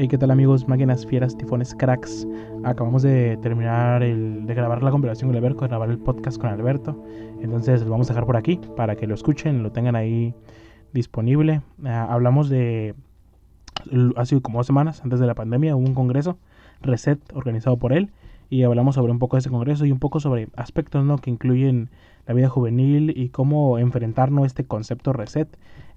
Hey, ¿qué tal amigos? Máquinas, fieras, tifones, cracks. Acabamos de terminar el, de grabar la conversación con Alberto, de grabar el podcast con Alberto. Entonces lo vamos a dejar por aquí para que lo escuchen, lo tengan ahí disponible. Ah, hablamos de, hace como dos semanas antes de la pandemia, hubo un congreso, Reset, organizado por él. Y hablamos sobre un poco de ese congreso y un poco sobre aspectos ¿no? que incluyen la vida juvenil y cómo enfrentarnos este concepto reset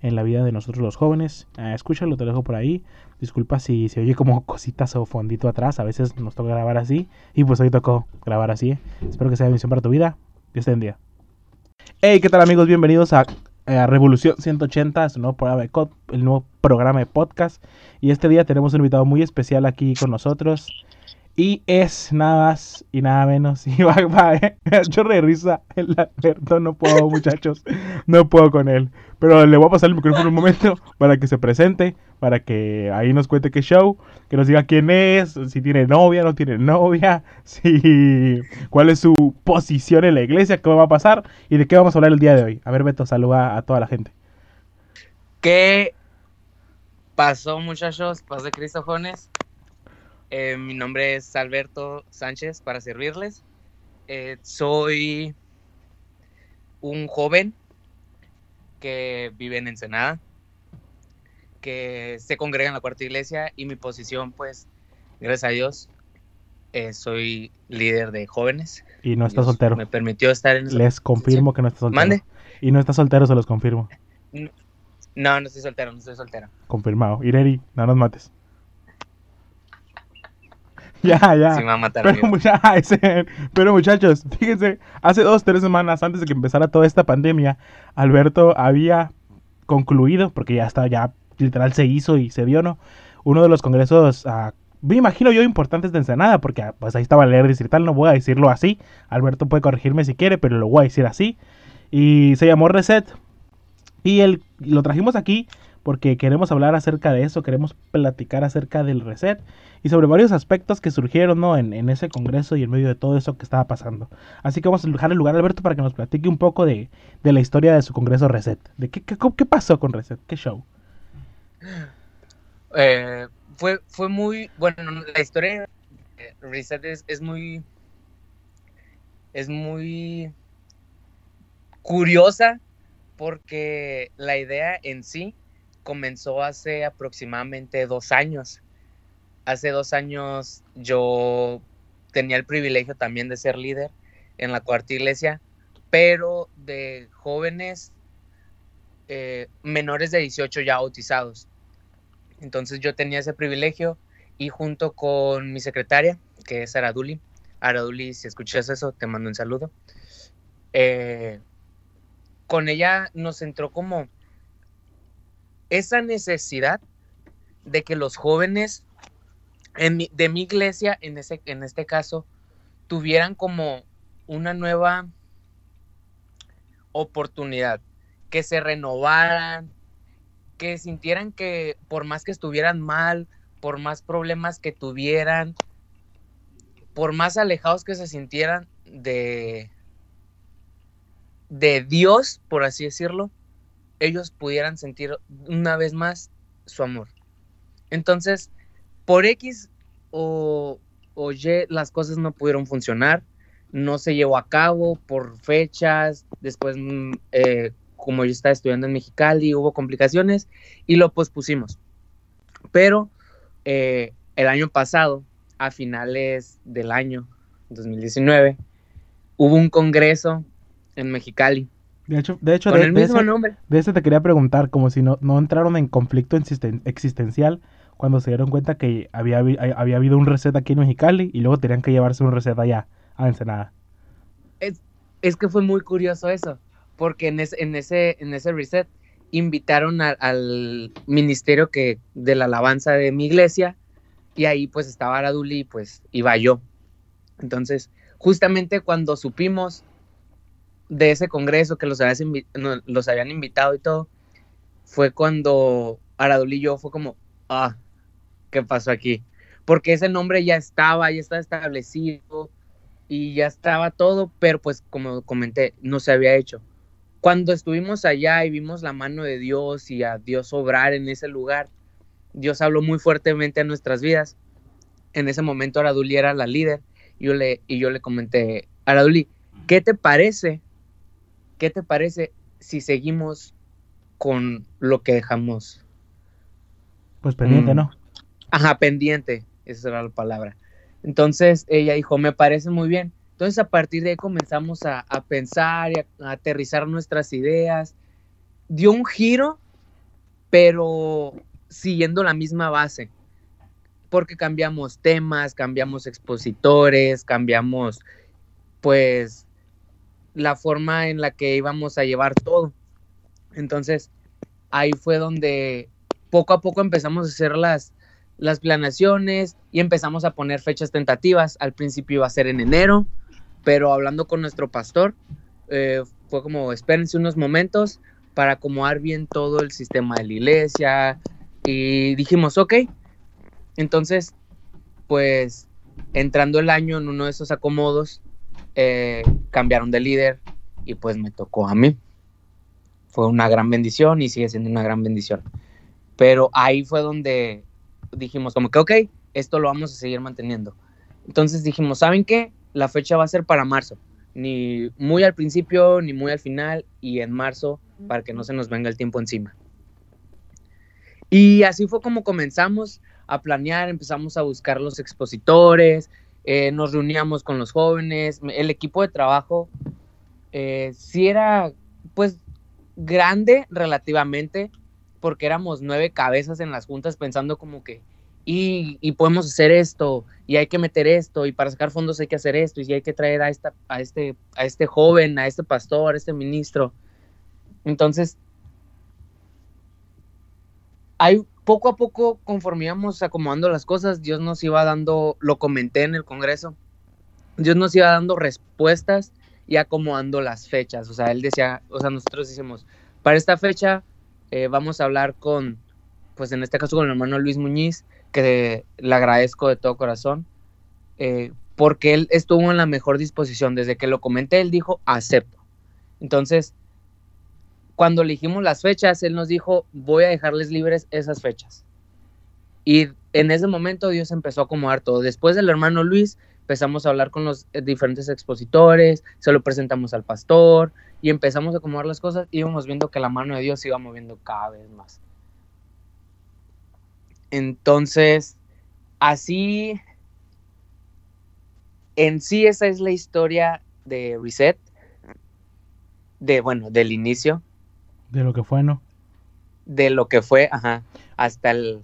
en la vida de nosotros los jóvenes. Ah, escúchalo, te dejo por ahí. Disculpa si se oye como cositas o fondito atrás. A veces nos toca grabar así. Y pues hoy tocó grabar así. ¿eh? Espero que sea de misión para tu vida. Dios te bendiga. Hey, ¿qué tal amigos? Bienvenidos a, Revolución 180, su el nuevo programa de podcast. Y este día tenemos un invitado muy especial aquí con nosotros. Y es nada más y nada menos. Y va, va, eh. chorro de risa. El Alberto, no puedo, muchachos. No puedo con él. Pero le voy a pasar el micrófono un momento para que se presente, para que ahí nos cuente qué show, que nos diga quién es, si tiene novia, no tiene novia, si cuál es su posición en la iglesia, qué va a pasar y de qué vamos a hablar el día de hoy. A ver, Beto, saluda a toda la gente. ¿Qué pasó, muchachos? Paz de Cristo, eh, mi nombre es Alberto Sánchez para servirles. Eh, soy un joven que vive en Ensenada, que se congrega en la cuarta iglesia y mi posición, pues, gracias a Dios, eh, soy líder de jóvenes. Y no está soltero. Me permitió estar en... Les confirmo que no está soltero. ¿Mande? Y no está soltero, se los confirmo. No, no estoy soltero, no estoy soltero. Confirmado. Ireri, no nos mates. Ya, ya. Sí, me va a matar. Pero, pero, muchachos, fíjense, hace dos, tres semanas antes de que empezara toda esta pandemia, Alberto había concluido, porque ya está, ya literal se hizo y se vio, ¿no? Uno de los congresos, uh, me imagino yo, importantes de Ensenada, porque ah, pues ahí estaba leer tal no voy a decirlo así. Alberto puede corregirme si quiere, pero lo voy a decir así. Y se llamó Reset. Y el, lo trajimos aquí porque queremos hablar acerca de eso, queremos platicar acerca del reset y sobre varios aspectos que surgieron ¿no? en, ese congreso y en medio de todo eso que estaba pasando. Así que vamos a dejar el lugar a Alberto para que nos platique un poco de, la historia de su congreso reset. De qué, qué, pasó con reset, qué show. Eh, fue, fue muy, bueno, la historia de reset es, es muy, es muy curiosa porque la idea en sí comenzó hace aproximadamente dos años. Hace dos años yo tenía el privilegio también de ser líder en la cuarta iglesia, pero de jóvenes eh, menores de 18 ya bautizados. Entonces yo tenía ese privilegio y junto con mi secretaria, que es Araduli, Araduli, si escuchas eso, te mando un saludo. Eh, con ella nos entró como esa necesidad de que los jóvenes de mi iglesia, en, ese, en este caso, tuvieran como una nueva oportunidad, que se renovaran, que sintieran que por más que estuvieran mal, por más problemas que tuvieran, por más alejados que se sintieran de, de Dios, por así decirlo, ellos pudieran sentir una vez más su amor. Entonces, por X o, Y las cosas no pudieron funcionar, no se llevó a cabo por fechas, después mm, eh, como yo estaba estudiando en Mexicali hubo complicaciones y lo pospusimos. Pero eh, el año pasado, a finales del año 2019, hubo un congreso en Mexicali de hecho, de hecho, de, el mismo ese, nombre. De ese te quería preguntar, como si no, no entraron en conflicto existencial cuando se dieron cuenta que había, había habido un reset aquí en Mexicali y luego tenían que llevarse un reset allá, a Ensenada. Es, es que fue muy curioso eso, porque en, en, ese, en ese reset invitaron al ministerio que, de la alabanza de mi iglesia y ahí pues estaba Araduli y pues iba yo. Entonces, justamente cuando supimos de ese congreso que los, los habían invitado y todo, fue cuando Aradul y yo fue como, ah, ¿qué pasó aquí? Porque ese nombre ya estaba, ya estaba establecido y ya estaba todo, pero pues como comenté, no se había hecho. Cuando estuvimos allá y vimos la mano de Dios y a Dios obrar en ese lugar, Dios habló muy fuertemente a nuestras vidas. En ese momento Araduli era la líder yo le, y yo le comenté, Araduli, ¿qué te parece? ¿Qué te parece si seguimos con lo que dejamos? Pues pendiente, Mm. ¿no? Ajá, pendiente, esa era la palabra. Entonces ella dijo, me parece muy bien. Entonces a partir de ahí comenzamos a, a pensar y a, a aterrizar nuestras ideas. Dio un giro, pero siguiendo la misma base. Porque cambiamos temas, cambiamos expositores, cambiamos pues la forma en la que íbamos a llevar todo. Entonces ahí fue donde poco a poco empezamos a hacer las, las planeaciones y empezamos a poner fechas tentativas. Al principio iba a ser en enero, pero hablando con nuestro pastor, eh, fue como espérense unos momentos para acomodar bien todo el sistema de la iglesia y dijimos, ok, entonces, pues entrando el año en uno de esos acomodos, eh, cambiaron de líder y pues me tocó a mí. Fue una gran bendición y sigue siendo una gran bendición. Pero ahí fue donde dijimos como que, ok, esto lo vamos a seguir manteniendo. Entonces dijimos, ¿saben qué? La fecha va a ser para marzo. Ni muy al principio, ni muy al final, y en marzo, para que no se nos venga el tiempo encima. Y así fue como comenzamos a planear, empezamos a buscar los expositores, eh, nos reuníamos con los jóvenes, el equipo de trabajo eh, sí era pues grande relativamente, porque éramos nueve cabezas en las juntas pensando como que, y, podemos hacer esto, y hay que meter esto, y para sacar fondos hay que hacer esto, y hay que traer a, esta, a, este, a este joven, a este pastor, a este ministro. Entonces, hay poco a poco, conforme íbamos acomodando las cosas, Dios nos iba dando, lo comenté en el Congreso, Dios nos iba dando respuestas y acomodando las fechas. O sea, Él decía, o sea, nosotros decimos, para esta fecha eh, vamos a hablar con, pues en este caso con el hermano Luis Muñiz, que le agradezco de todo corazón, eh, porque él estuvo en la mejor disposición. Desde que lo comenté, él dijo, acepto. Entonces, cuando elegimos las fechas, él nos dijo, voy a dejarles libres esas fechas. Y en ese momento Dios empezó a acomodar todo. Después del hermano Luis, empezamos a hablar con los diferentes expositores, se lo presentamos al pastor y empezamos a acomodar las cosas y íbamos viendo que la mano de Dios se iba moviendo cada vez más. Entonces, así, en sí esa es la historia de Reset, de, bueno, del inicio. De lo que fue, ¿no? De lo que fue, ajá, hasta el...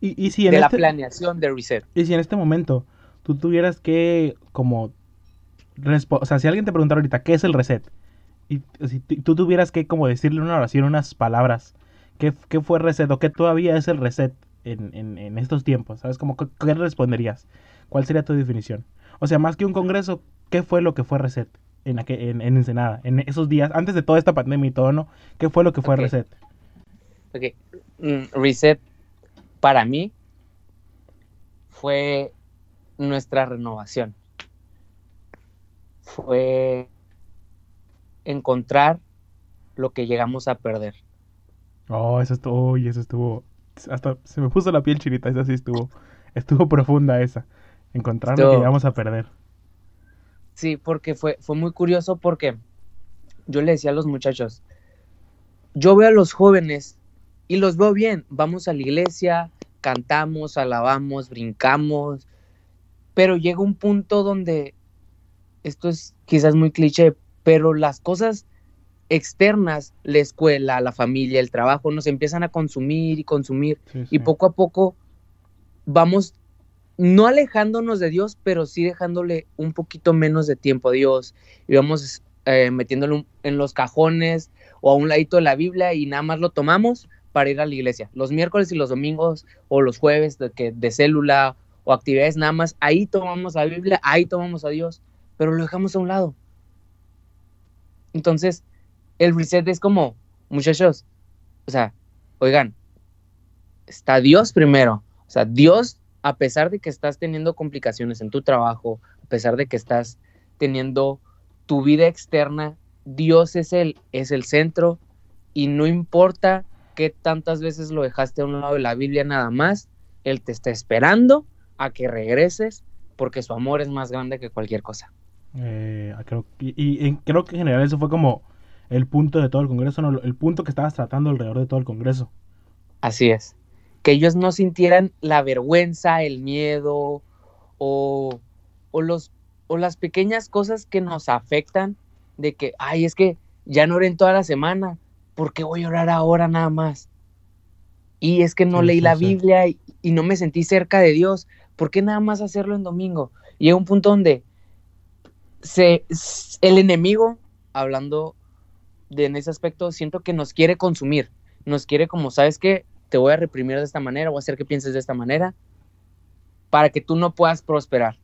Y, y si en de este, la planeación de Reset. Y si en este momento tú tuvieras que, como, o sea, si alguien te preguntara ahorita, ¿qué es el reset? Y si tú tuvieras que, como, decirle una oración, unas palabras, ¿qué, qué fue reset o qué todavía es el reset en, en, en estos tiempos? ¿Sabes? Como, ¿qué, ¿Qué responderías? ¿Cuál sería tu definición? O sea, más que un congreso, ¿qué fue lo que fue reset en, aquel, en, en Ensenada? En esos días, antes de toda esta pandemia y todo, ¿no? ¿Qué fue lo que fue reset? Ok, mm, Reset para mí fue nuestra renovación. Fue encontrar lo que llegamos a perder. Oh, eso estuvo, uy, eso estuvo, hasta se me puso la piel chinita, esa sí estuvo, estuvo profunda esa. Encontrar lo que llegamos a perder. Sí, porque fue, fue muy curioso porque yo le decía a los muchachos, yo veo a los jóvenes y los veo bien, vamos a la iglesia, cantamos, alabamos, brincamos, pero llega un punto donde, esto es quizás muy cliché, pero las cosas externas, la escuela, la familia, el trabajo, nos empiezan a consumir y consumir Sí, y poco a poco vamos no alejándonos de Dios, pero sí dejándole un poquito menos de tiempo a Dios y vamos eh, metiéndolo en los cajones o a un ladito de la Biblia y nada más lo tomamos para ir a la iglesia. Los miércoles y los domingos o los jueves de, que, de célula o actividades nada más, ahí tomamos la Biblia, ahí tomamos a Dios, pero lo dejamos a un lado. Entonces, el reset es como, muchachos, o sea, oigan, está Dios primero. O sea, Dios, a pesar de que estás teniendo complicaciones en tu trabajo, a pesar de que estás teniendo tu vida externa, Dios es el, es el centro y no importa ¿Qué tantas veces lo dejaste a un lado de la Biblia nada más? Él te está esperando a que regreses porque su amor es más grande que cualquier cosa. Eh, creo, y, creo que en general eso fue como el punto de todo el Congreso, ¿no? el punto que estabas tratando alrededor de todo el Congreso. Así es. Que ellos no sintieran la vergüenza, el miedo o, o, los, o las pequeñas cosas que nos afectan de que, ay, es que ya no oré en toda la semana, ¿por qué voy a orar ahora nada más? Y es que no leí la Biblia y, y, no me sentí cerca de Dios, ¿por qué nada más hacerlo en domingo? Y hay un punto donde se, el enemigo, hablando de en ese aspecto, siento que nos quiere consumir, nos quiere como, ¿sabes qué? Te voy a reprimir de esta manera, voy a hacer que pienses de esta manera, para que tú no puedas prosperar.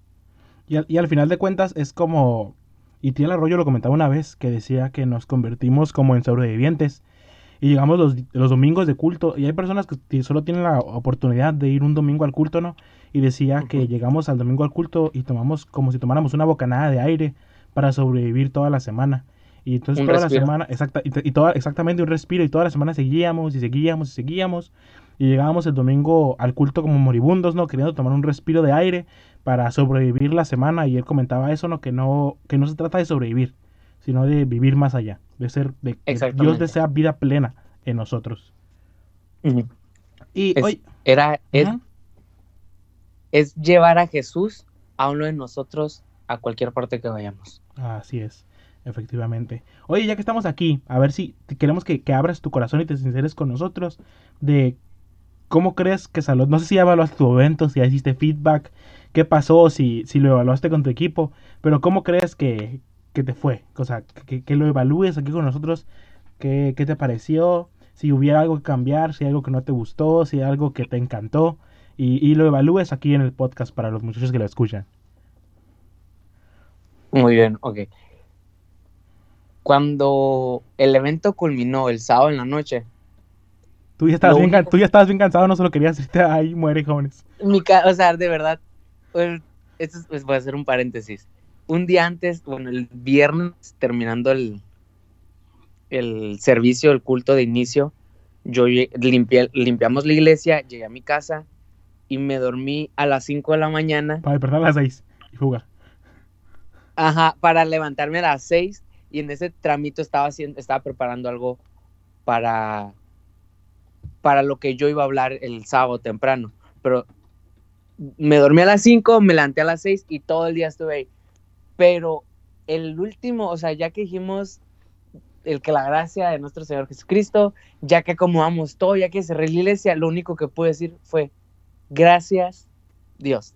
Y al, y al final de cuentas es como, y Tía Arroyo lo comentaba una vez, que decía que nos convertimos como en sobrevivientes. Y llegamos los, los domingos de culto, y hay personas que solo tienen la oportunidad de ir un domingo al culto, ¿no? y decía que llegamos al domingo al culto y tomamos como si tomáramos una bocanada de aire para sobrevivir toda la semana. Y entonces toda la semana, exacta, y, toda, exactamente un respiro, y toda la semana seguíamos y seguíamos y seguíamos. Y llegábamos el domingo al culto como moribundos, ¿no? Queriendo tomar un respiro de aire para sobrevivir la semana. Y él comentaba eso, ¿no? Que no, que no se trata de sobrevivir, sino de vivir más allá. De ser, de que Dios desea vida plena en nosotros. Y hoy... Era, es llevar a Jesús a uno de nosotros a cualquier parte que vayamos. Así es, efectivamente. Oye, ya que estamos aquí, a ver si queremos que, abras tu corazón y te sinceres con nosotros de cómo crees que Salud, no sé si evaluaste tu evento, si hiciste feedback, qué pasó, si, si lo evaluaste con tu equipo, pero cómo crees que, te fue, o sea, que, que, lo evalúes aquí con nosotros, qué, qué te pareció, si hubiera algo que cambiar, si algo que no te gustó, si algo que te encantó y, lo evalúes aquí en el podcast para los muchachos que lo escuchan. Muy bien, ok. Cuando el evento culminó el sábado en la noche. Tú ya estabas, bien, tú ya estabas bien cansado, no solo querías irte ahí, muere jóvenes. Mi o sea, de verdad, pues, esto pues, voy a hacer un paréntesis. Un día antes, bueno, el viernes, terminando el, el servicio, el culto de inicio, yo limpié, limpiamos la iglesia, llegué a mi casa, y me dormí a las 5 de la mañana. Para despertar a las 6 y jugar. Ajá, para levantarme a las 6 y en ese tramito estaba haciendo, estaba preparando algo para para lo que yo iba a hablar el sábado temprano, pero me dormí a las 5, me levanté a las 6 y todo el día estuve ahí. Pero el último, o sea, ya que dijimos el que la gracia de nuestro Señor Jesucristo, ya que acomodamos todo, ya que cerré la iglesia, lo único que pude decir fue, Gracias, Dios.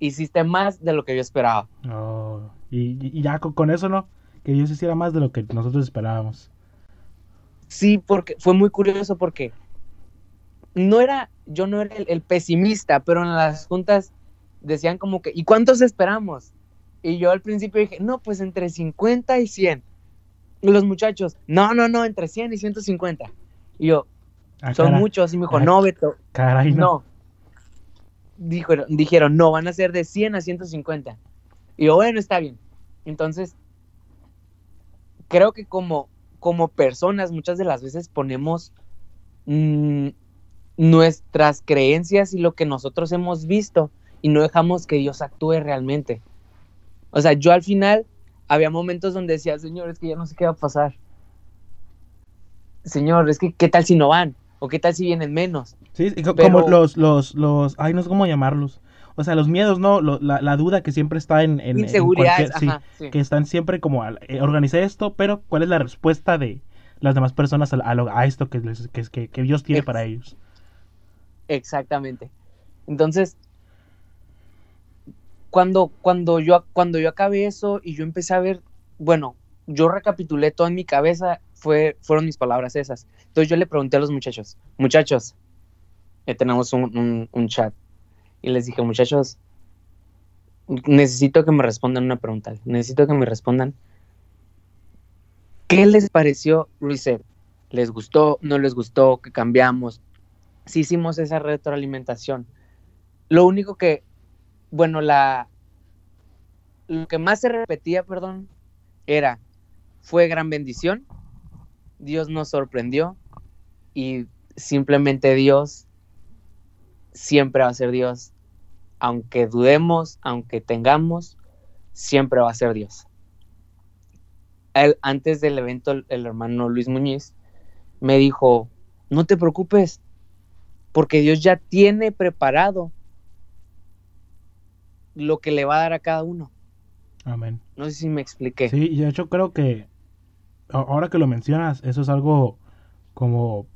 Hiciste más de lo que yo esperaba. Oh, y, ya con, eso, ¿no? Que Dios hiciera más de lo que nosotros esperábamos. Sí, porque fue muy curioso porque no era, yo no era el, pesimista, pero en las juntas decían como que, ¿y cuántos esperamos? Y yo al principio dije, no, pues entre 50 y 100. Y los muchachos, no, no, no, entre 100 y 150. Y yo, Ah, Son muchos. Y me dijo, ah, no, Beto. Caray, no. Dijeron, dijeron, no, van a ser de 100 a 150. Y yo, bueno, está bien. Entonces, creo que como, como personas muchas de las veces ponemos mm, nuestras creencias y lo que nosotros hemos visto y no dejamos que Dios actúe realmente. O sea, yo al final había momentos donde decía, Señor, es que ya no sé qué va a pasar. Señor, es que, ¿qué tal si no van? ¿O qué tal si vienen menos? Sí, como los, los, los, ay, no sé cómo llamarlos. O sea, los miedos, ¿no? la, duda que siempre está en... en Inseguridades, sí, Que están siempre como, eh, organicé esto, pero ¿cuál es la respuesta de las demás personas a, a, esto que, que, que, Dios tiene para ellos? Exactamente. Entonces, cuando, cuando, yo, cuando yo acabé eso y yo empecé a ver, bueno, yo recapitulé todo en mi cabeza fue, fueron mis palabras esas. Entonces yo le pregunté a los muchachos, muchachos, ya tenemos un, chat, y les dije, muchachos, necesito que me respondan una pregunta, necesito que me respondan, ¿qué les pareció Reset? ¿Les gustó? ¿No les gustó? ¿Qué cambiamos? Si hicimos esa retroalimentación. Lo único que, bueno, la, lo que más se repetía, perdón, era, fue gran bendición, Dios nos sorprendió, y simplemente Dios siempre va a ser Dios. Aunque dudemos, aunque tengamos, siempre va a ser Dios. antes del evento, el, el hermano Luis Muñiz me dijo, no te preocupes, porque Dios ya tiene preparado lo que le va a dar a cada uno. Amén. No sé si me expliqué. Sí, y de hecho creo que ahora que lo mencionas, eso es algo como,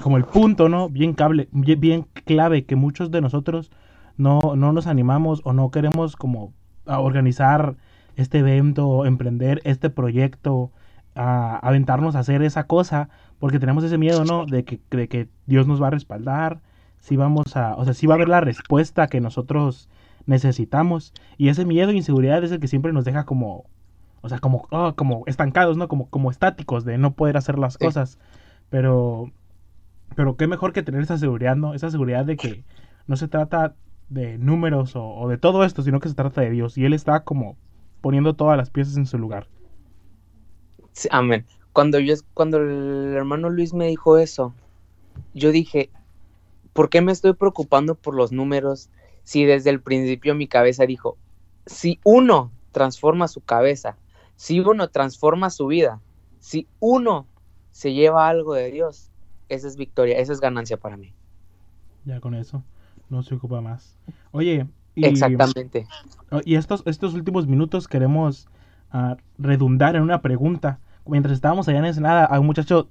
como el punto, ¿no? Bien, cable, bien, clave que muchos de nosotros no, no nos animamos o no queremos como a organizar este evento, emprender este proyecto, a aventarnos a hacer esa cosa, porque tenemos ese miedo, ¿no? De que, de que Dios nos va a respaldar, si vamos a, o sea, si va a haber la respuesta que nosotros necesitamos. Y ese miedo e inseguridad es el que siempre nos deja como, o sea, como, oh, como estancados, ¿no? Como, como estáticos de no poder hacer las cosas. Pero, pero qué mejor que tener esa seguridad, ¿no? Esa seguridad de que no se trata de números o, de todo esto, sino que se trata de Dios. Y Él está como poniendo todas las piezas en su lugar. amén. Cuando, yo, cuando el hermano Luis me dijo eso, yo dije, ¿por qué me estoy preocupando por los números si desde el principio mi cabeza dijo, si uno transforma su cabeza, si uno transforma su vida, si uno se lleva algo de Dios, esa es victoria, esa es ganancia para mí. Ya con eso, no se ocupa más. Oye, y, exactamente. Oh, y estos, estos últimos minutos queremos uh, redundar en una pregunta. Mientras estábamos allá en Ensenada, a un muchacho,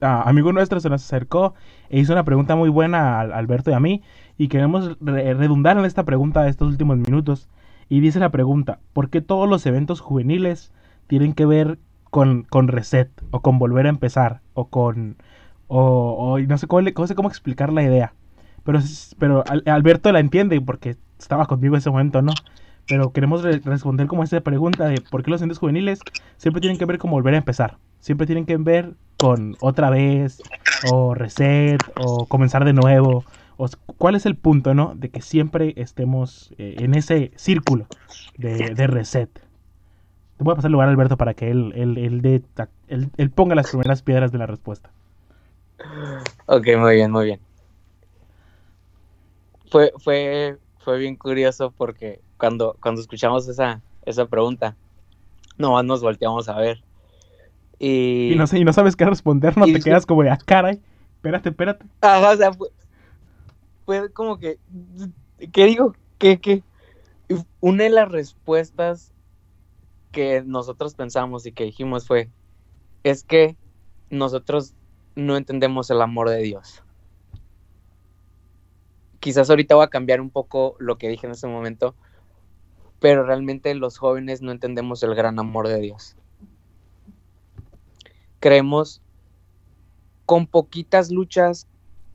uh, amigo nuestro, se nos acercó e hizo una pregunta muy buena a Alberto y a mí. Y queremos redundar en esta pregunta de estos últimos minutos. Y dice la pregunta, ¿por qué todos los eventos juveniles tienen que ver con, con reset o con volver a empezar o con... O, no sé cómo, cómo explicar la idea. Pero, pero Alberto la entiende porque estaba conmigo en ese momento, ¿no? Pero queremos responder como esa pregunta de por qué los eventos juveniles siempre tienen que ver con volver a empezar. Siempre tienen que ver con otra vez, o reset, o comenzar de nuevo, ¿Cuál es el punto, no? De que siempre estemos eh, en ese círculo de, reset. Te voy a pasar el lugar a Alberto para que él, él, ponga las primeras piedras de la respuesta. Ok, muy bien, muy bien. Fue, fue, fue bien curioso porque cuando, cuando escuchamos esa, esa pregunta, nomás nos volteamos a ver. Y, y, no, y no sabes qué responder, no te quedas como de, ah, caray, espérate, espérate. Ajá, o sea, fue como que, ¿qué digo? ¿Qué, qué? Una de las respuestas que nosotros pensamos y que dijimos fue, es que nosotros no entendemos el amor de Dios. Quizás ahorita voy a cambiar un poco lo que dije en ese momento, pero realmente los jóvenes no entendemos el gran amor de Dios. Creemos con poquitas luchas,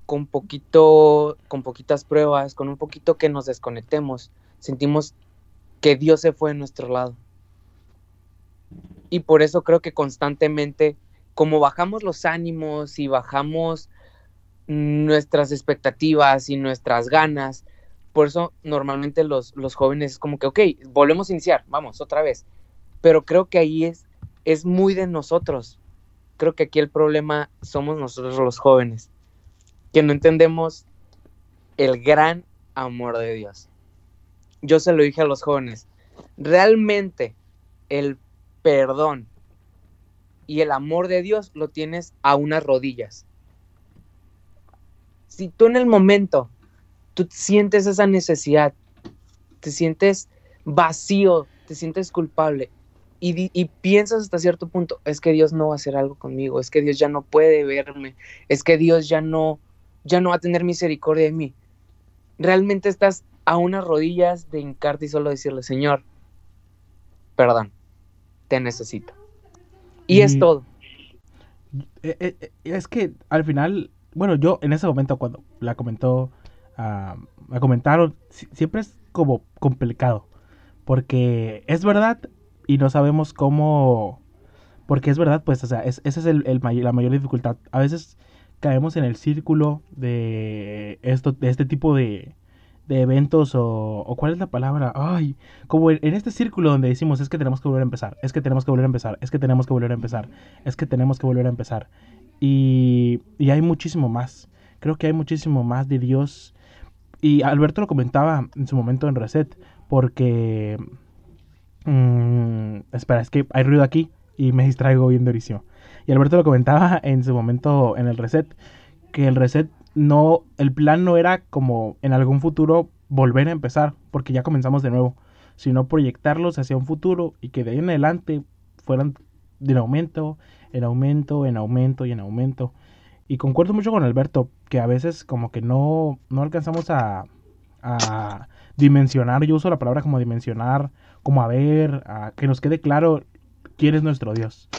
con poquito, con poquitas pruebas, con un poquito que nos desconectemos, sentimos que Dios se fue de nuestro lado. Y por eso creo que constantemente, como bajamos los ánimos y bajamos nuestras expectativas y nuestras ganas, por eso normalmente los, los jóvenes es como que, ok, volvemos a iniciar, vamos, otra vez. Pero creo que ahí es, es muy de nosotros. Creo que aquí el problema somos nosotros los jóvenes que no entendemos el gran amor de Dios. Yo se lo dije a los jóvenes, realmente el perdón y el amor de Dios lo tienes a unas rodillas. Si tú en el momento tú sientes esa necesidad, te sientes vacío, te sientes culpable y, piensas hasta cierto punto, es que Dios no va a hacer algo conmigo, es que Dios ya no puede verme, es que Dios ya no, ya no va a tener misericordia de mí. Realmente estás a unas rodillas de hincarte y solo decirle, Señor, perdón, te necesito. Y, es todo. Eh, eh, eh, es que al final, bueno, yo en ese momento cuando la comentó, uh, la comentaron, siempre es como complicado. Porque es verdad y no sabemos cómo... Porque es verdad, pues, o sea, esa es el, la mayor dificultad. A veces caemos en el círculo de, esto, de este tipo de, de eventos o, cuál es la palabra, ay, como en, este círculo donde decimos es que tenemos que volver a empezar, es que tenemos que volver a empezar, es que tenemos que volver a empezar, es que tenemos que volver a empezar. Y, Y, hay muchísimo más. Creo que hay muchísimo más de Dios. Y Alberto lo comentaba en su momento en Reset, porque... mm, espera, es que hay ruido aquí y me distraigo bien durísimo. Y Alberto lo comentaba en su momento en el Reset, que el Reset no, el plan no era como en algún futuro volver a empezar, porque ya comenzamos de nuevo, sino proyectarlos hacia un futuro y que de ahí en adelante fueran en aumento, en aumento, en aumento y en aumento. Y concuerdo mucho con Alberto, que a veces como que no, no alcanzamos a, a dimensionar, yo uso la palabra como dimensionar, como a ver, a que nos quede claro quién es nuestro Dios.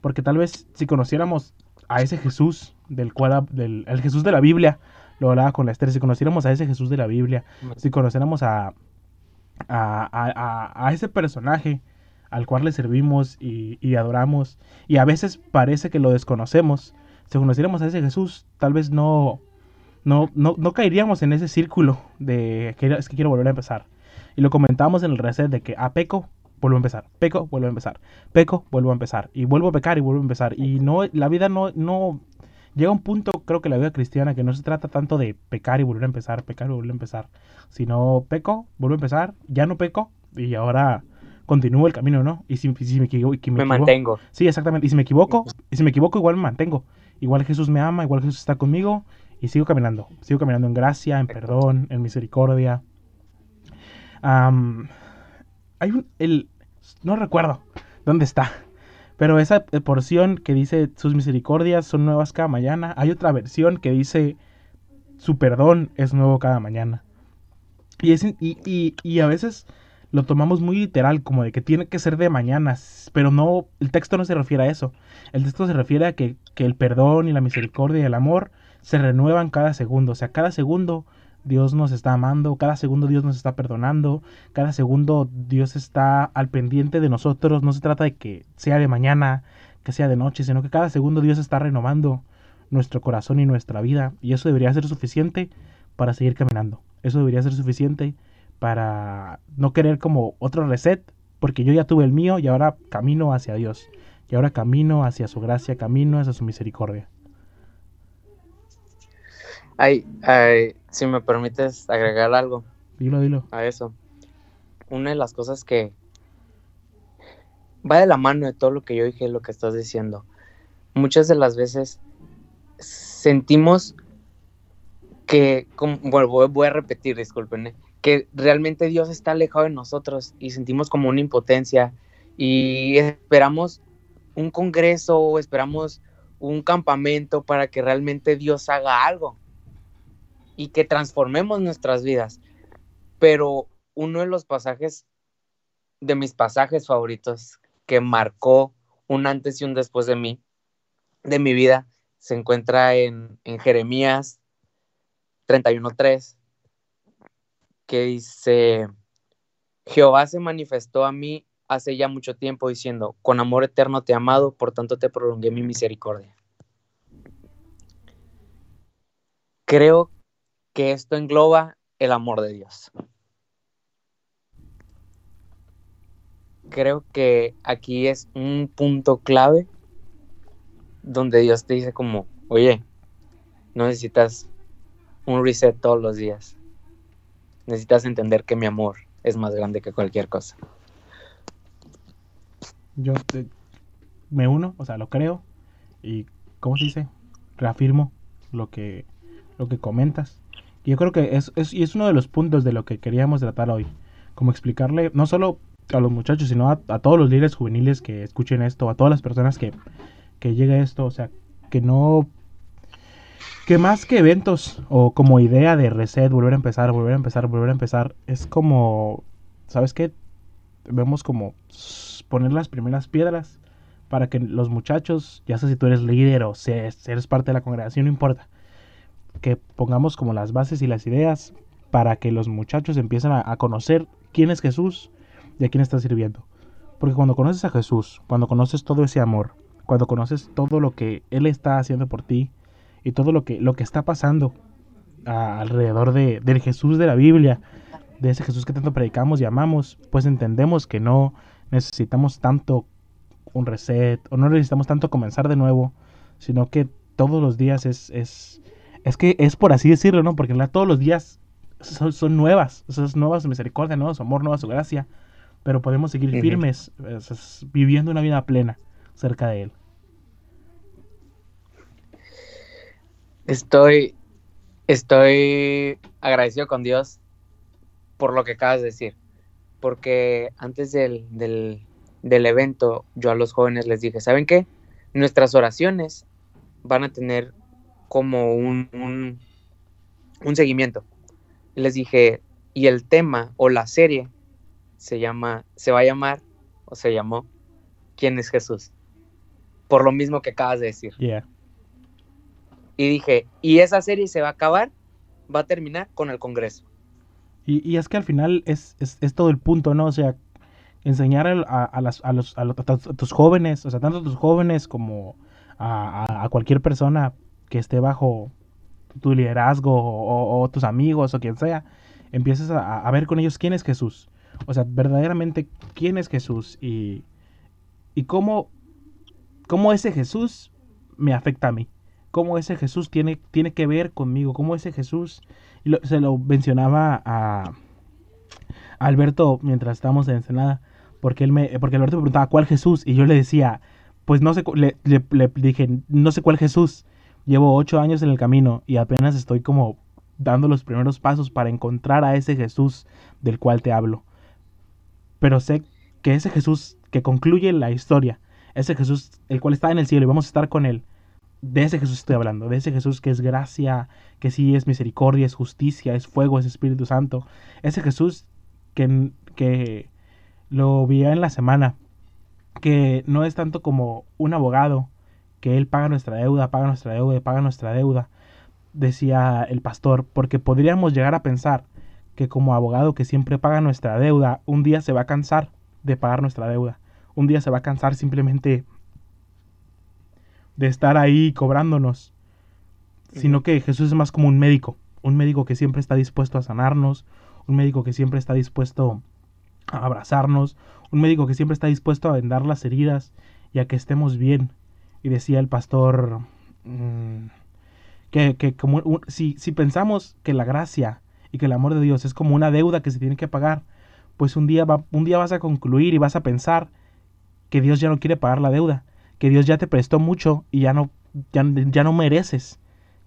Porque tal vez si conociéramos a ese Jesús del cual del el Jesús de la Biblia, lo hablaba con la Esther, si conociéramos a ese Jesús de la Biblia, si conociéramos a, a, a, a ese personaje al cual le servimos y, y, adoramos, y a veces parece que lo desconocemos, si conociéramos a ese Jesús, tal vez no, no, no, no caeríamos en ese círculo de que es que quiero volver a empezar. Y lo comentábamos en el reset de que a ah, peco, vuelvo a empezar, peco, vuelvo a empezar, peco, vuelvo a empezar, y vuelvo a pecar y vuelvo a empezar. Y no, la vida no, no, llega un punto, creo que la vida cristiana, que no se trata tanto de pecar y volver a empezar, pecar y volver a empezar, sino peco, vuelvo a empezar, ya no peco, y ahora continúo el camino, ¿no? Y si, si me equivoco... Me, me mantengo. Sí, exactamente. Y si me equivoco, y si me equivoco, igual me mantengo. Igual Jesús me ama, igual Jesús está conmigo, y sigo caminando. Sigo caminando en gracia, en perdón, en misericordia. Um, hay un... El, no recuerdo dónde está. Pero esa porción que dice sus misericordias son nuevas cada mañana. Hay otra versión que dice su perdón es nuevo cada mañana. Y, es, y, y, y, a veces lo tomamos muy literal, como de que tiene que ser de mañana. Pero no, el texto no se refiere a eso. El texto se refiere a que, que el perdón y la misericordia y el amor se renuevan cada segundo. O sea, cada segundo Dios nos está amando, cada segundo Dios nos está perdonando, cada segundo Dios está al pendiente de nosotros. No se trata de que sea de mañana, que sea de noche, sino que cada segundo Dios está renovando nuestro corazón y nuestra vida. Y eso debería ser suficiente para seguir caminando. Eso debería ser suficiente para no querer como otro reset, porque yo ya tuve el mío y ahora camino hacia Dios. Y ahora camino hacia su gracia, camino hacia su misericordia. Ay, ay, si me permites agregar algo. Dilo, dilo. A eso. Una de las cosas que va de la mano de todo lo que yo dije, lo que estás diciendo. Muchas de las veces sentimos que, como, bueno, voy a repetir, disculpen, que realmente Dios está alejado de nosotros y sentimos como una impotencia y esperamos un congreso o esperamos un campamento para que realmente Dios haga algo y que transformemos nuestras vidas. Pero uno de los pasajes, de mis pasajes favoritos, que marcó un antes y un después de mí, de mi vida, se encuentra en, en Jeremías 31.3, que dice, Jehová se manifestó a mí hace ya mucho tiempo diciendo, con amor eterno te he amado, por tanto te prolongué mi misericordia. Creo que esto engloba el amor de Dios. Creo que aquí es un punto clave donde Dios te dice como, oye, no necesitas un reset todos los días. Necesitas entender que mi amor es más grande que cualquier cosa. Yo te, me uno, o sea, lo creo y, ¿cómo se dice? Reafirmo lo que, lo que comentas. Yo creo que es, es, y es uno de los puntos de lo que queríamos tratar hoy. Como explicarle, no solo a los muchachos, sino a, a todos los líderes juveniles que escuchen esto, a todas las personas que, que llegue esto, o sea, que no que más que eventos o como idea de reset, volver a empezar, volver a empezar, volver a empezar, es como, ¿sabes qué? Vemos como poner las primeras piedras para que los muchachos, ya sea si tú eres líder o si eres parte de la congregación, no importa, que pongamos como las bases y las ideas para que los muchachos empiecen a, conocer quién es Jesús y a quién está sirviendo. Porque cuando conoces a Jesús, cuando conoces todo ese amor, cuando conoces todo lo que Él está haciendo por ti y todo lo que, lo que está pasando alrededor de, del Jesús de la Biblia, de ese Jesús que tanto predicamos y amamos, pues entendemos que no necesitamos tanto un reset o no necesitamos tanto comenzar de nuevo, sino que todos los días es, es, es que es por así decirlo, ¿no? Porque en todos los días son, son nuevas, son nuevas misericordia, nuevo su amor, nueva su gracia, pero podemos seguir firmes, viviendo una vida plena cerca de Él. Estoy, estoy agradecido con Dios por lo que acabas de decir, porque antes del, del, del evento yo a los jóvenes les dije, ¿saben qué? Nuestras oraciones van a tener como un, un, un seguimiento. Les dije, y el tema o la serie se llama, se va a llamar, o se llamó, ¿Quién es Jesús? Por lo mismo que acabas de decir. Y dije, y esa serie se va a acabar, va a terminar con el Congreso. Y, es que al final es, es, todo el punto, ¿no? O sea, enseñar a, a, las, a, los, a, tus jóvenes, o sea, tanto a tus jóvenes como a, cualquier persona que esté bajo tu liderazgo o, tus amigos o quien sea, empieces a, ver con ellos quién es Jesús. O sea, verdaderamente quién es Jesús y, y cómo, cómo ese Jesús me afecta a mí. Cómo ese Jesús tiene, tiene que ver conmigo. Cómo ese Jesús, se lo mencionaba a, Alberto mientras estábamos en Ensenada, porque, él me, porque Alberto me preguntaba cuál Jesús y yo le decía, pues no sé, le, le dije, no sé cuál Jesús. Llevo ocho años en el camino y apenas estoy como dando los primeros pasos para encontrar a ese Jesús del cual te hablo. Pero sé que ese Jesús que concluye la historia, ese Jesús el cual está en el cielo y vamos a estar con él, de ese Jesús estoy hablando, de ese Jesús que es gracia, que sí es misericordia, es justicia, es fuego, es Espíritu Santo, ese Jesús que, que lo vi en la semana, que no es tanto como un abogado, que él paga nuestra deuda, paga nuestra deuda, paga nuestra deuda, decía el pastor, porque podríamos llegar a pensar que como abogado que siempre paga nuestra deuda, un día se va a cansar de pagar nuestra deuda. Un día se va a cansar simplemente de estar ahí cobrándonos. Sino que Jesús es más como un médico, un médico que siempre está dispuesto a sanarnos, un médico que siempre está dispuesto a abrazarnos, un médico que siempre está dispuesto a vendar las heridas y a que estemos bien. Y decía el pastor mm, que, que, como si, si pensamos que la gracia y que el amor de Dios es como una deuda que se tiene que pagar, pues un día, va, un día vas a concluir y vas a pensar que Dios ya no quiere pagar la deuda, que Dios ya te prestó mucho y ya no, ya, ya no mereces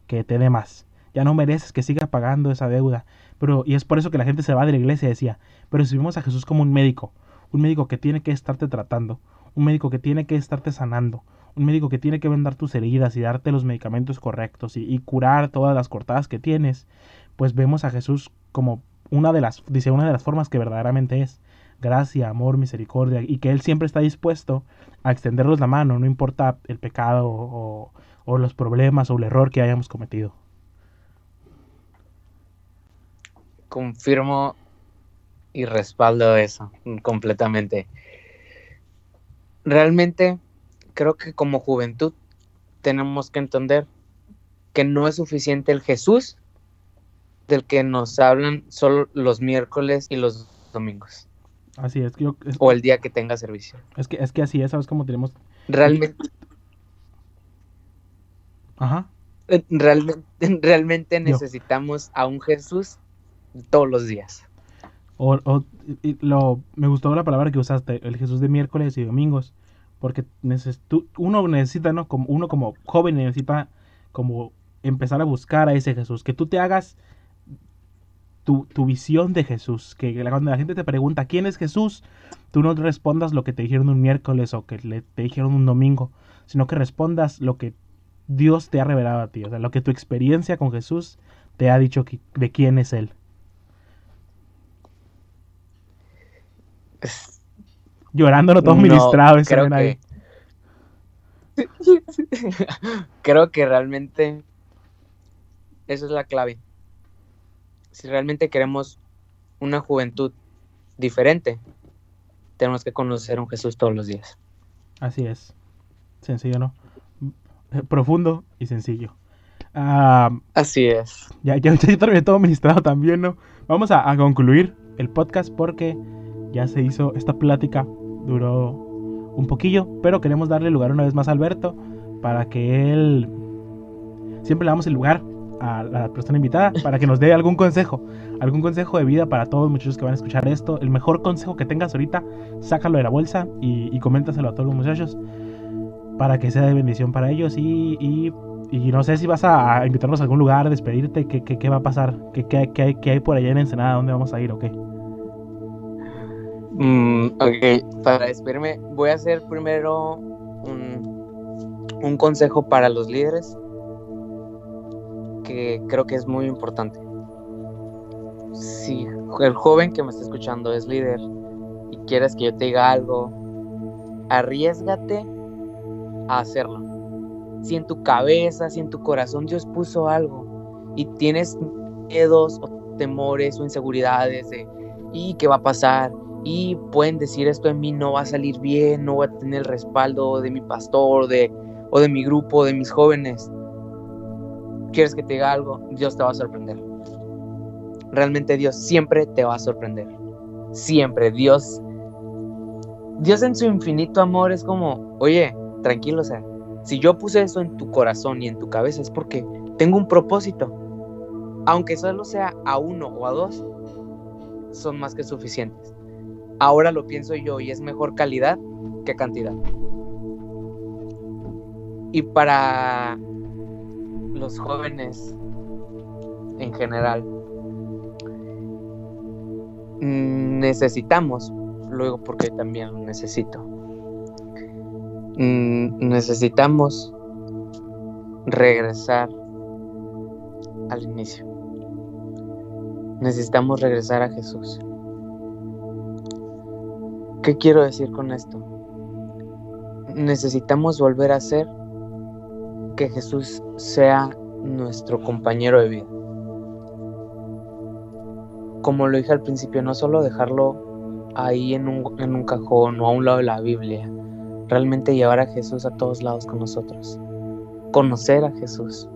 que te dé más, ya no mereces que siga pagando esa deuda. Pero, y es por eso que la gente se va de la iglesia, decía, pero si vemos a Jesús como un médico, un médico que tiene que estarte tratando, un médico que tiene que estarte sanando, un médico que tiene que vendar tus heridas y darte los medicamentos correctos y, curar todas las cortadas que tienes, pues vemos a Jesús como una de las, dice, una de las formas que verdaderamente es gracia, amor, misericordia, y que Él siempre está dispuesto a extendernos la mano, no importa el pecado o, o los problemas o el error que hayamos cometido. Confirmo y respaldo eso completamente. Realmente creo que como juventud tenemos que entender que no es suficiente el Jesús del que nos hablan solo los miércoles y los domingos. Así es. Yo, o el día que tenga servicio. Es que, es que así es, ¿sabes cómo tenemos? Realmente. Ajá. Eh, realmente, realmente necesitamos a un Jesús todos los días. O, o lo, me gustó la palabra que usaste, el Jesús de miércoles y domingos, porque uno necesita, ¿no? Como, uno como joven necesita como empezar a buscar a ese Jesús, que tú te hagas tu, visión de Jesús. Que cuando la gente te pregunta quién es Jesús, tú no respondas lo que te dijeron un miércoles o que te dijeron un domingo, sino que respondas lo que Dios te ha revelado a ti, o sea, lo que tu experiencia con Jesús te ha dicho de quién es Él. Llorando no todo ministrado ese creo que... creo que realmente esa es la clave si realmente queremos una juventud diferente, tenemos que conocer a un Jesús todos los días. Así es. Sencillo, ¿no? Eh, profundo y sencillo. Ah, Así es. Ya, ya, ya terminé todo ministrado también, ¿no? Vamos a, concluir el podcast porque ya se hizo esta plática. Duró un poquillo, pero queremos darle lugar una vez más a Alberto para que él siempre le damos el lugar a la persona invitada para que nos dé algún consejo, algún consejo de vida para todos los muchachos que van a escuchar esto. El mejor consejo que tengas ahorita, sácalo de la bolsa y, coméntaselo a todos los muchachos para que sea de bendición para ellos y, y, y no sé si vas a, invitarnos a algún lugar, despedirte, qué, qué, qué va a pasar, ¿Qué, qué, qué, qué hay por allá en Ensenada, dónde vamos a ir o qué. Mm, ok, para despedirme voy a hacer primero un, un consejo para los líderes que creo que es muy importante. Si el joven que me está escuchando es líder y quieres que yo te diga algo, arriesgate a hacerlo. Si en tu cabeza, si en tu corazón Dios puso algo y tienes miedos o temores o inseguridades de y qué va a pasar y pueden decir esto en mí no va a salir bien, no voy a tener el respaldo de mi pastor de, o de mi grupo, de mis jóvenes. ¿Quieres que te diga algo? Dios te va a sorprender. Realmente Dios siempre te va a sorprender. Siempre Dios Dios en su infinito amor es como, oye, tranquilo, o sea, si yo puse eso en tu corazón y en tu cabeza es porque tengo un propósito. Aunque solo sea a uno o a dos, son más que suficientes. Ahora lo pienso yo y es mejor calidad que cantidad. Y para los jóvenes en general, necesitamos, luego porque también lo necesito, Mm, necesitamos regresar al inicio. Necesitamos regresar a Jesús. ¿Qué quiero decir con esto? Necesitamos volver a ser que Jesús sea nuestro compañero de vida. Como lo dije al principio, no solo dejarlo ahí en un, en un cajón o a un lado de la Biblia, realmente llevar a Jesús a todos lados con nosotros, conocer a Jesús.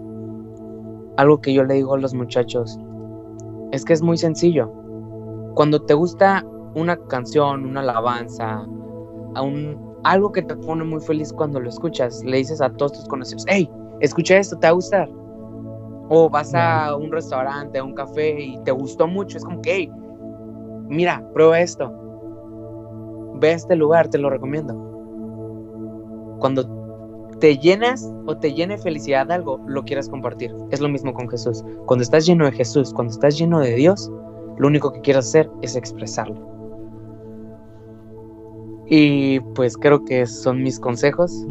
Algo que yo le digo a los muchachos es que es muy sencillo. Cuando te gusta una canción, una alabanza, algo que te pone muy feliz cuando lo escuchas, le dices a todos tus conocidos, hey, escucha esto, te va a gustar. O vas a un restaurante, a un café y te gustó mucho, es como que, hey, mira, prueba esto. Ve a este lugar, te lo recomiendo. Cuando te llenas o te llene felicidad de algo, lo quieras compartir. Es lo mismo con Jesús. Cuando estás lleno de Jesús, cuando estás lleno de Dios, lo único que quieres hacer es expresarlo. Y pues creo que son mis consejos.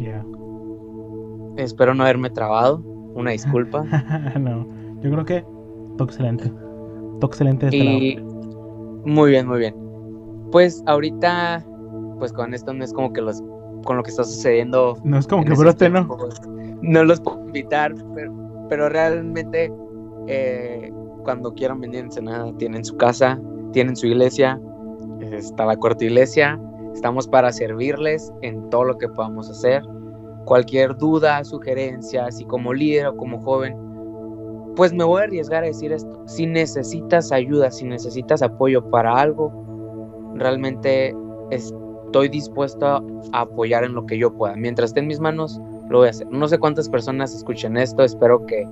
Espero no haberme trabado. Una disculpa. no, yo creo que todo excelente. Todo excelente este y... Muy bien, muy bien. Pues ahorita, pues con esto no es como que los con lo que está sucediendo. No es como que brote, ¿no? No los puedo invitar, pero, realmente eh, cuando quieran venir en Ensenada, tienen su casa, tienen su iglesia, está la cuarta iglesia, estamos para servirles en todo lo que podamos hacer. Cualquier duda, sugerencia, así como líder o como joven, pues me voy a arriesgar a decir esto. Si necesitas ayuda, si necesitas apoyo para algo, realmente es, estoy dispuesto a apoyar en lo que yo pueda. Mientras esté en mis manos, lo voy a hacer. No sé cuántas personas escuchen esto, espero que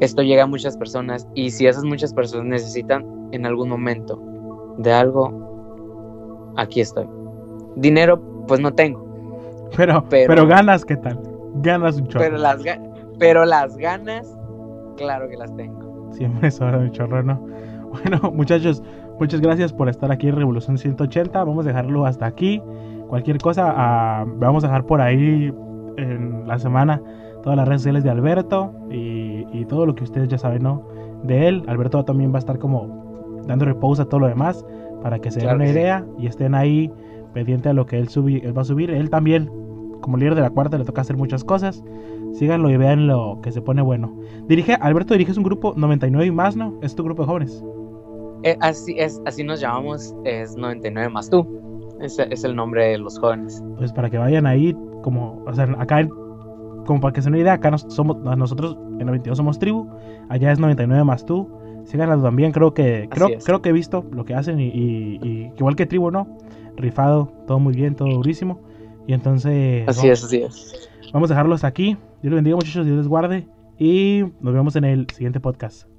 esto llegue a muchas personas y si esas muchas personas necesitan en algún momento de algo, aquí estoy. Dinero, pues no tengo. Pero, pero, ganas, ¿qué tal? Ganas un chorro. Pero las, pero las ganas, claro que las tengo. Siempre sobra un chorro, ¿no? Bueno, muchachos, Muchas gracias por estar aquí en Revolución 180. Vamos a dejarlo hasta aquí. Cualquier cosa, ah, vamos a dejar por ahí en la semana todas las redes sociales de Alberto y, todo lo que ustedes ya saben ¿no? de él. Alberto también va a estar como dando reposo a todo lo demás para que se den una idea y estén ahí pendiente a lo que él, él va a subir. Él también, como líder de la cuarta, le toca hacer muchas cosas. Síganlo y vean lo que se pone bueno. Dirige, Alberto diriges un grupo 99 y más, ¿no? Es tu grupo de jóvenes. Eh, así, es, así nos llamamos, es 99 más tú. Ese es el nombre de los jóvenes. Pues para que vayan ahí, como, o sea, acá, como para que se den una idea, acá somos, nosotros en 92 somos tribu, allá es 99 más tú. Síganlo también, creo que, creo, creo que he visto lo que hacen y, y, igual que tribu, ¿no? Rifado, todo muy bien, todo durísimo. Y entonces... Así es, así es. Vamos a dejarlos aquí. Dios les bendiga muchachos, Dios les guarde. Y nos vemos en el siguiente podcast.